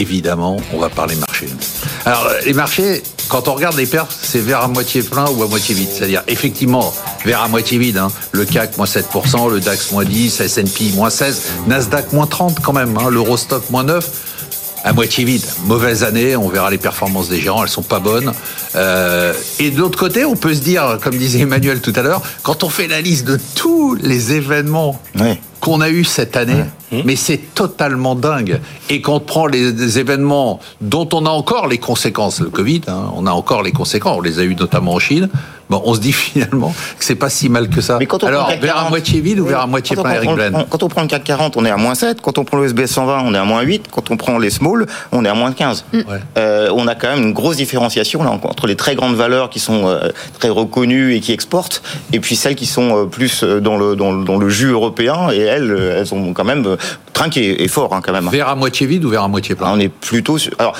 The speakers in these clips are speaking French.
évidemment, on va parler marché. Alors, les marchés, quand on regarde les pertes, c'est vers à moitié plein ou à moitié vide. C'est-à-dire, effectivement, vers à moitié vide. Hein. Le CAC, moins 7%, le DAX, moins 10, S&P, moins 16%, Nasdaq, moins 30 quand même, hein. l'Eurostock, moins 9% à moitié vide. Mauvaise année, on verra les performances des gérants, elles sont pas bonnes. Euh, et de l'autre côté, on peut se dire, comme disait Emmanuel tout à l'heure, quand on fait la liste de tous les événements qu'on a eu cette année, mais c'est totalement dingue. Et quand on prend les, événements dont on a encore les conséquences, le Covid, hein, on a encore les conséquences, on les a eu notamment en Chine, bon, on se dit finalement que c'est pas si mal que ça. Mais quand on Alors, vers à moitié vide ou vers à moitié plein, Eric Blaine Quand on prend le CAC 40, on est à moins 7. Quand on prend le SBS 120, on est à moins 8. Quand on prend les small, on est à moins 15. Euh, on a quand même une grosse différenciation là, entre les très grandes valeurs qui sont euh, très reconnues et qui exportent, et puis celles qui sont euh, plus dans le, dans, dans le jus européen, et elles, elles ont quand même trinqué et fort hein, quand même. Vers à moitié vide ou vers à moitié plein? On est plutôt... Alors,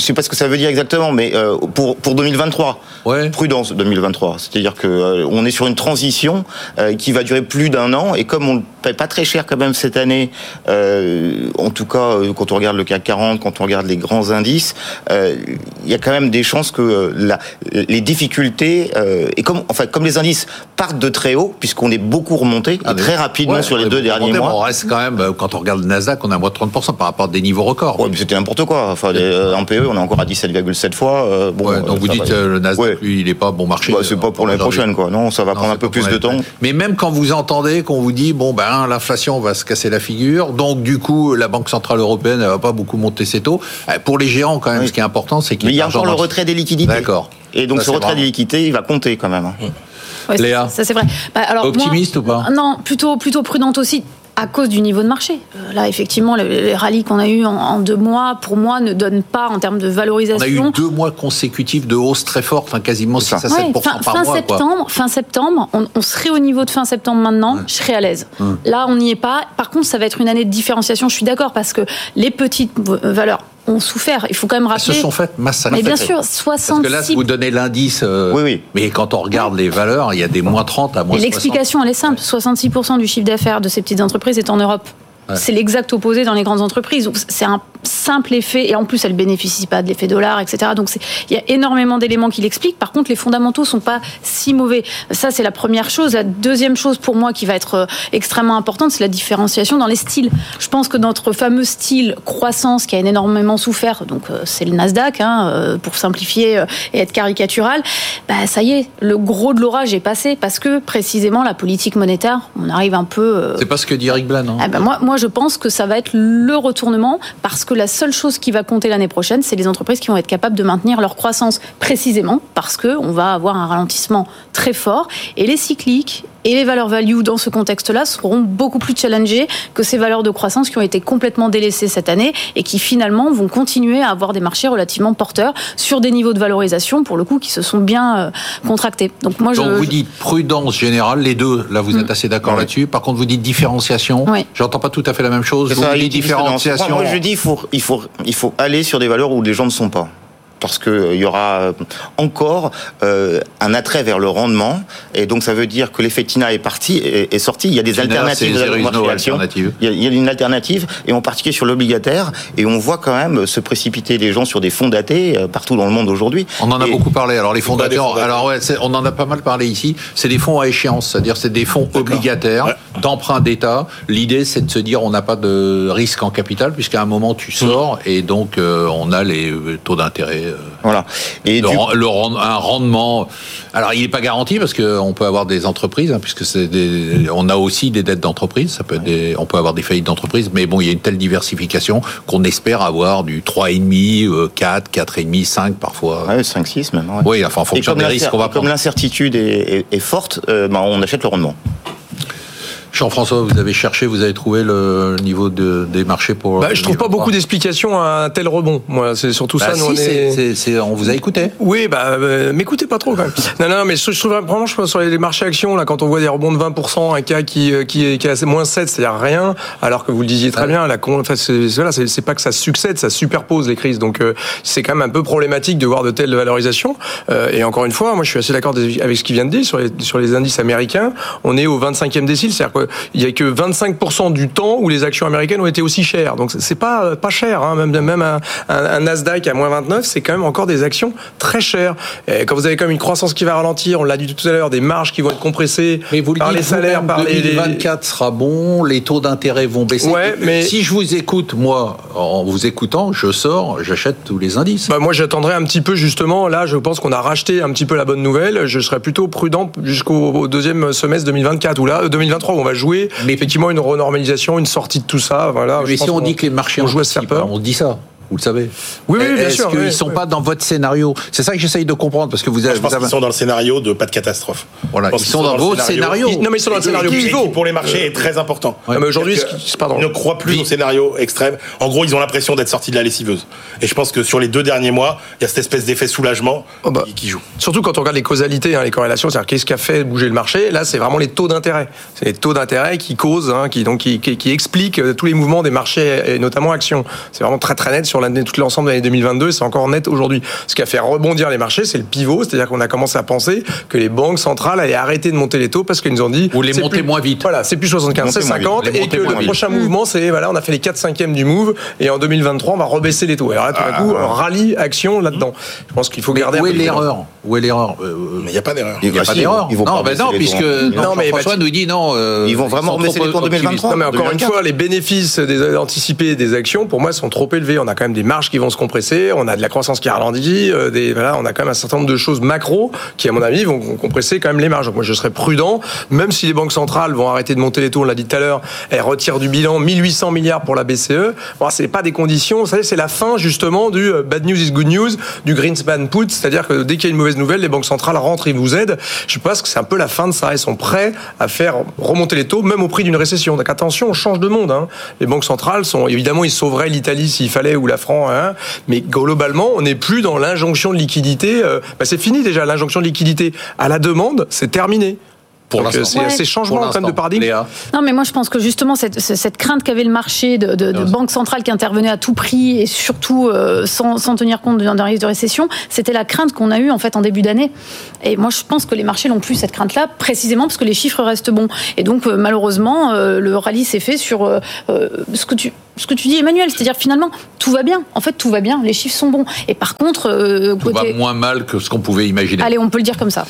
je sais pas ce que ça veut dire exactement, mais euh, pour pour 2023, ouais. prudence 2023. C'est-à-dire que euh, on est sur une transition euh, qui va durer plus d'un an, et comme on ne paye pas très cher quand même cette année, en tout cas quand on regarde le CAC 40, quand on regarde les grands indices, il y a quand même des chances que la, les difficultés et comme enfin comme les indices partent de très haut, puisqu'on est beaucoup remonté ah, très rapidement sur les deux derniers mois. On reste quand même quand on regarde le Nasdaq, on a moins de 30% par rapport à des niveaux records. Ouais, mais c'était n'importe quoi. Enfin, en PE, on est encore à 17,7 fois. Euh, bon, donc vous dites euh, le Nasdaq, lui, il n'est pas bon marché. Bah, c'est pas pour l'année prochaine, quoi. Non, ça va prendre un peu plus de temps. Mais même quand vous entendez qu'on vous dit, bon, ben, l'inflation va se casser la figure, donc du coup, la Banque Centrale Européenne, elle va pas beaucoup monter ses taux. Euh, pour les géants, quand même, ce qui est important, c'est qu'il y a encore le retrait des liquidités. D'accord. Et donc, ce retrait des liquidités, il va compter quand même. Hein. Léa, ça c'est vrai. Bah, alors, Optimiste ou pas Non, plutôt plutôt prudente aussi à cause du niveau de marché. Euh, là, effectivement, les rallyes qu'on a eu en, deux mois, pour moi, ne donnent pas en termes de valorisation. On a eu deux mois consécutifs de hausse très forte, enfin quasiment 6 à 7 fin, par fin mois. Septembre, Fin septembre, on, serait au niveau de fin septembre maintenant, je serais à l'aise. Là, on n'y est pas. Par contre, ça va être une année de différenciation, je suis d'accord, parce que les petites valeurs ont souffert. Il faut quand même rappeler. Elles se sont faites massacrer. Mais bien sûr, 66. Parce que là, vous donnez l'indice. Euh, oui, oui. Mais quand on regarde les valeurs, il y a des moins 30 à moins Et l'explication, elle est simple. 66% du chiffre d'affaires de ces petites entreprises est en Europe. C'est l'exact opposé dans les grandes entreprises. C'est un simple effet, et en plus elle bénéficie pas de l'effet dollar, etc. Donc il y a énormément d'éléments qui l'expliquent. Par contre, les fondamentaux sont pas si mauvais. Ça, c'est la première chose. La deuxième chose pour moi qui va être euh, extrêmement importante, c'est la différenciation dans les styles. Je pense que notre fameux style croissance qui a énormément souffert, donc euh, c'est le Nasdaq, hein, euh, pour simplifier et être caricatural, bah, ça y est, le gros de l'orage est passé parce que précisément la politique monétaire, on arrive un peu. C'est pas ce que dit Eric Blan. Hein. Ah ben moi, moi, je pense que ça va être le retournement parce que la seule chose qui va compter l'année prochaine, c'est les entreprises qui vont être capables de maintenir leur croissance précisément parce qu'on va avoir un ralentissement très fort. Et les cycliques et les valeurs value dans ce contexte-là seront beaucoup plus challengées que ces valeurs de croissance qui ont été complètement délaissées cette année et qui finalement vont continuer à avoir des marchés relativement porteurs sur des niveaux de valorisation pour le coup qui se sont bien euh, contractés. Donc moi je vous dites prudence générale les deux là vous êtes mm. assez d'accord là-dessus. Par contre vous dites différenciation. Oui. J'entends pas tout à fait la même chose. Vous dites différenciation. Moi je dis il faut il faut il faut aller sur des valeurs où les gens ne sont pas parce qu'il euh, y aura euh, encore euh, un attrait vers le rendement, et donc ça veut dire que l'effet TINA est parti, est, sorti. Il y a des alternatives de Il, y a, une alternative, et en particulier sur l'obligataire, et on voit quand même se précipiter les gens sur des fonds datés partout dans le monde aujourd'hui. On en a beaucoup parlé. Alors les fonds datés, alors ouais, on en a pas mal parlé ici. C'est des fonds à échéance, c'est-à-dire c'est des fonds obligataires d'emprunt d'État. L'idée c'est de se dire on n'a pas de risque en capital puisqu'à un moment tu sors mmh. et donc on a les taux d'intérêt euh, voilà. Et le, un rendement. Alors, il n'est pas garanti parce qu'on peut avoir des entreprises, hein, puisque c'est on a aussi des dettes d'entreprise. Ça peut être on peut avoir des faillites d'entreprise, mais bon, il y a une telle diversification qu'on espère avoir du 3,5, 4, 4,5, 5 parfois. Ouais, 5, 6 même. Oui, enfin, en fonction des risques qu'on va prendre. Comme l'incertitude est, forte, euh, ben, on achète le rendement. Jean-François, vous avez cherché, vous avez trouvé le niveau de, des marchés pour. Bah, je trouve pas beaucoup d'explications à un tel rebond. Moi, c'est surtout bah, ça. Si, on, on, vous a écouté. Oui, bah, euh, m'écoutez pas trop quand même. non, non, mais je, trouve vraiment, je pense, sur les marchés actions, là, quand on voit des rebonds de 20%, un cas qui, euh, qui, qui est à moins 7, c'est-à-dire rien, alors que vous le disiez très bien, la enfin, c'est pas que ça succède, ça superpose les crises. Donc, euh, c'est quand même un peu problématique de voir de telles valorisations. Euh, et encore une fois, moi, je suis assez d'accord avec ce qu'il vient de dire sur les, sur les indices américains. On est au 25e décile, c'est-à-dire qu'il y a que 25% du temps où les actions américaines ont été aussi chères. Donc c'est pas pas cher. Hein. Même même un, un, Nasdaq à moins 29, c'est quand même encore des actions très chères. Et quand vous avez quand même une croissance qui va ralentir, on l'a dit tout à l'heure, des marges qui vont être compressées mais vous le par les salaires, par 2024 sera bon, les taux d'intérêt vont baisser. Ouais, mais si je vous écoute, moi, en vous écoutant, je sors, j'achète tous les indices. Bah moi, j'attendrai un petit peu justement. Là, je pense qu'on a racheté un petit peu la bonne nouvelle. Je serais plutôt prudent jusqu'au deuxième semestre 2024 ou là 2023 où on va jouer. Mais effectivement, une renormalisation, une sortie de tout ça. Voilà. Mais si on, dit que les marchés on joue à se faire peur, on dit ça. Vous le savez. Oui, oui bien sûr. Est-ce qu'ils ne sont pas dans votre scénario? C'est ça que j'essaye de comprendre parce que vous avez. Je pense qu'ils sont dans le scénario de pas de catastrophe. Voilà, ils, sont, dans, vos scénarios. Non, mais ils sont dans le scénario pivot. pour les marchés est très important. mais aujourd'hui, pardon. Ils ne croient plus au scénario extrême. En gros, ils ont l'impression d'être sortis de la lessiveuse. Et je pense que sur les deux derniers mois, il y a cette espèce d'effet soulagement oh bah, qui, joue. Surtout quand on regarde les causalités, hein, les corrélations, c'est-à-dire qu'est-ce qui a fait bouger le marché? Là, c'est vraiment les taux d'intérêt. C'est les taux d'intérêt qui causent, hein, qui donc qui, qui, expliquent euh, tous les mouvements des marchés et notamment actions. C'est vraiment très très net sur tout l'ensemble 2022 c'est encore net aujourd'hui. Ce qui a fait rebondir les marchés, c'est le pivot, c'est-à-dire qu'on a commencé à penser que les banques centrales allaient arrêter de monter les taux parce qu'ils nous ont dit ou les monter moins vite. Voilà, c'est plus 75, c'est 50 et que le prochain mouvement c'est voilà, on a fait les 4 5e du move et en 2023 on va rebaisser les taux. Et alors là tout d'un coup, ah. rallye action là-dedans. Je pense qu'il faut garder où est l'erreur Où est l'erreur euh, Mais il n'y a pas d'erreur. Il n'y a pas d'erreur. Non, ben non, puisque non, mais François nous dit non. Euh, ils vont vraiment rebaisser les taux en 2023. Non, mais encore une fois, les bénéfices des anticipés des actions, pour moi, sont trop élevés. On a quand même des marges qui vont se compresser. On a de la croissance qui ralentit. Euh, des, voilà, on a quand même un certain nombre de choses macro qui, à mon avis, vont compresser quand même les marges. Donc moi, je serais prudent, même si les banques centrales vont arrêter de monter les taux, on l'a dit tout à l'heure, elles retirent du bilan 1800 milliards pour la BCE. Bon, c'est pas des conditions. Vous savez, c'est la fin justement du euh, bad news is good news, du Greenspan put, c'est-à-dire que dès qu'il y a une mauvaise nouvelle, les banques centrales rentrent et vous aident. Je pense que c'est un peu la fin de ça. Elles sont prêts à faire remonter les taux, même au prix d'une récession. Donc attention, on change de monde. Hein. Les banques centrales sont évidemment, ils sauveraient l'Italie s'il fallait ou la France, hein. mais globalement, on n'est plus dans l'injonction de liquidité. Euh, bah, c'est fini déjà, l'injonction de liquidité à la demande, c'est terminé. Pour Donc c'est ces changements en de paradigme. Non, mais moi je pense que justement cette, cette crainte qu'avait le marché de, de, de banques centrales qui intervenaient à tout prix et surtout euh, sans, sans, tenir compte d'un risque de récession, c'était la crainte qu'on a eue en fait en début d'année. Et moi je pense que les marchés n'ont plus cette crainte-là, précisément parce que les chiffres restent bons. Et donc euh, malheureusement, le rallye s'est fait sur ce que tu ce que tu dis, Emmanuel, c'est-à-dire finalement tout va bien. En fait, tout va bien. Les chiffres sont bons. Et par contre, euh, tout va moins mal que ce qu'on pouvait imaginer. Allez, on peut le dire comme ça.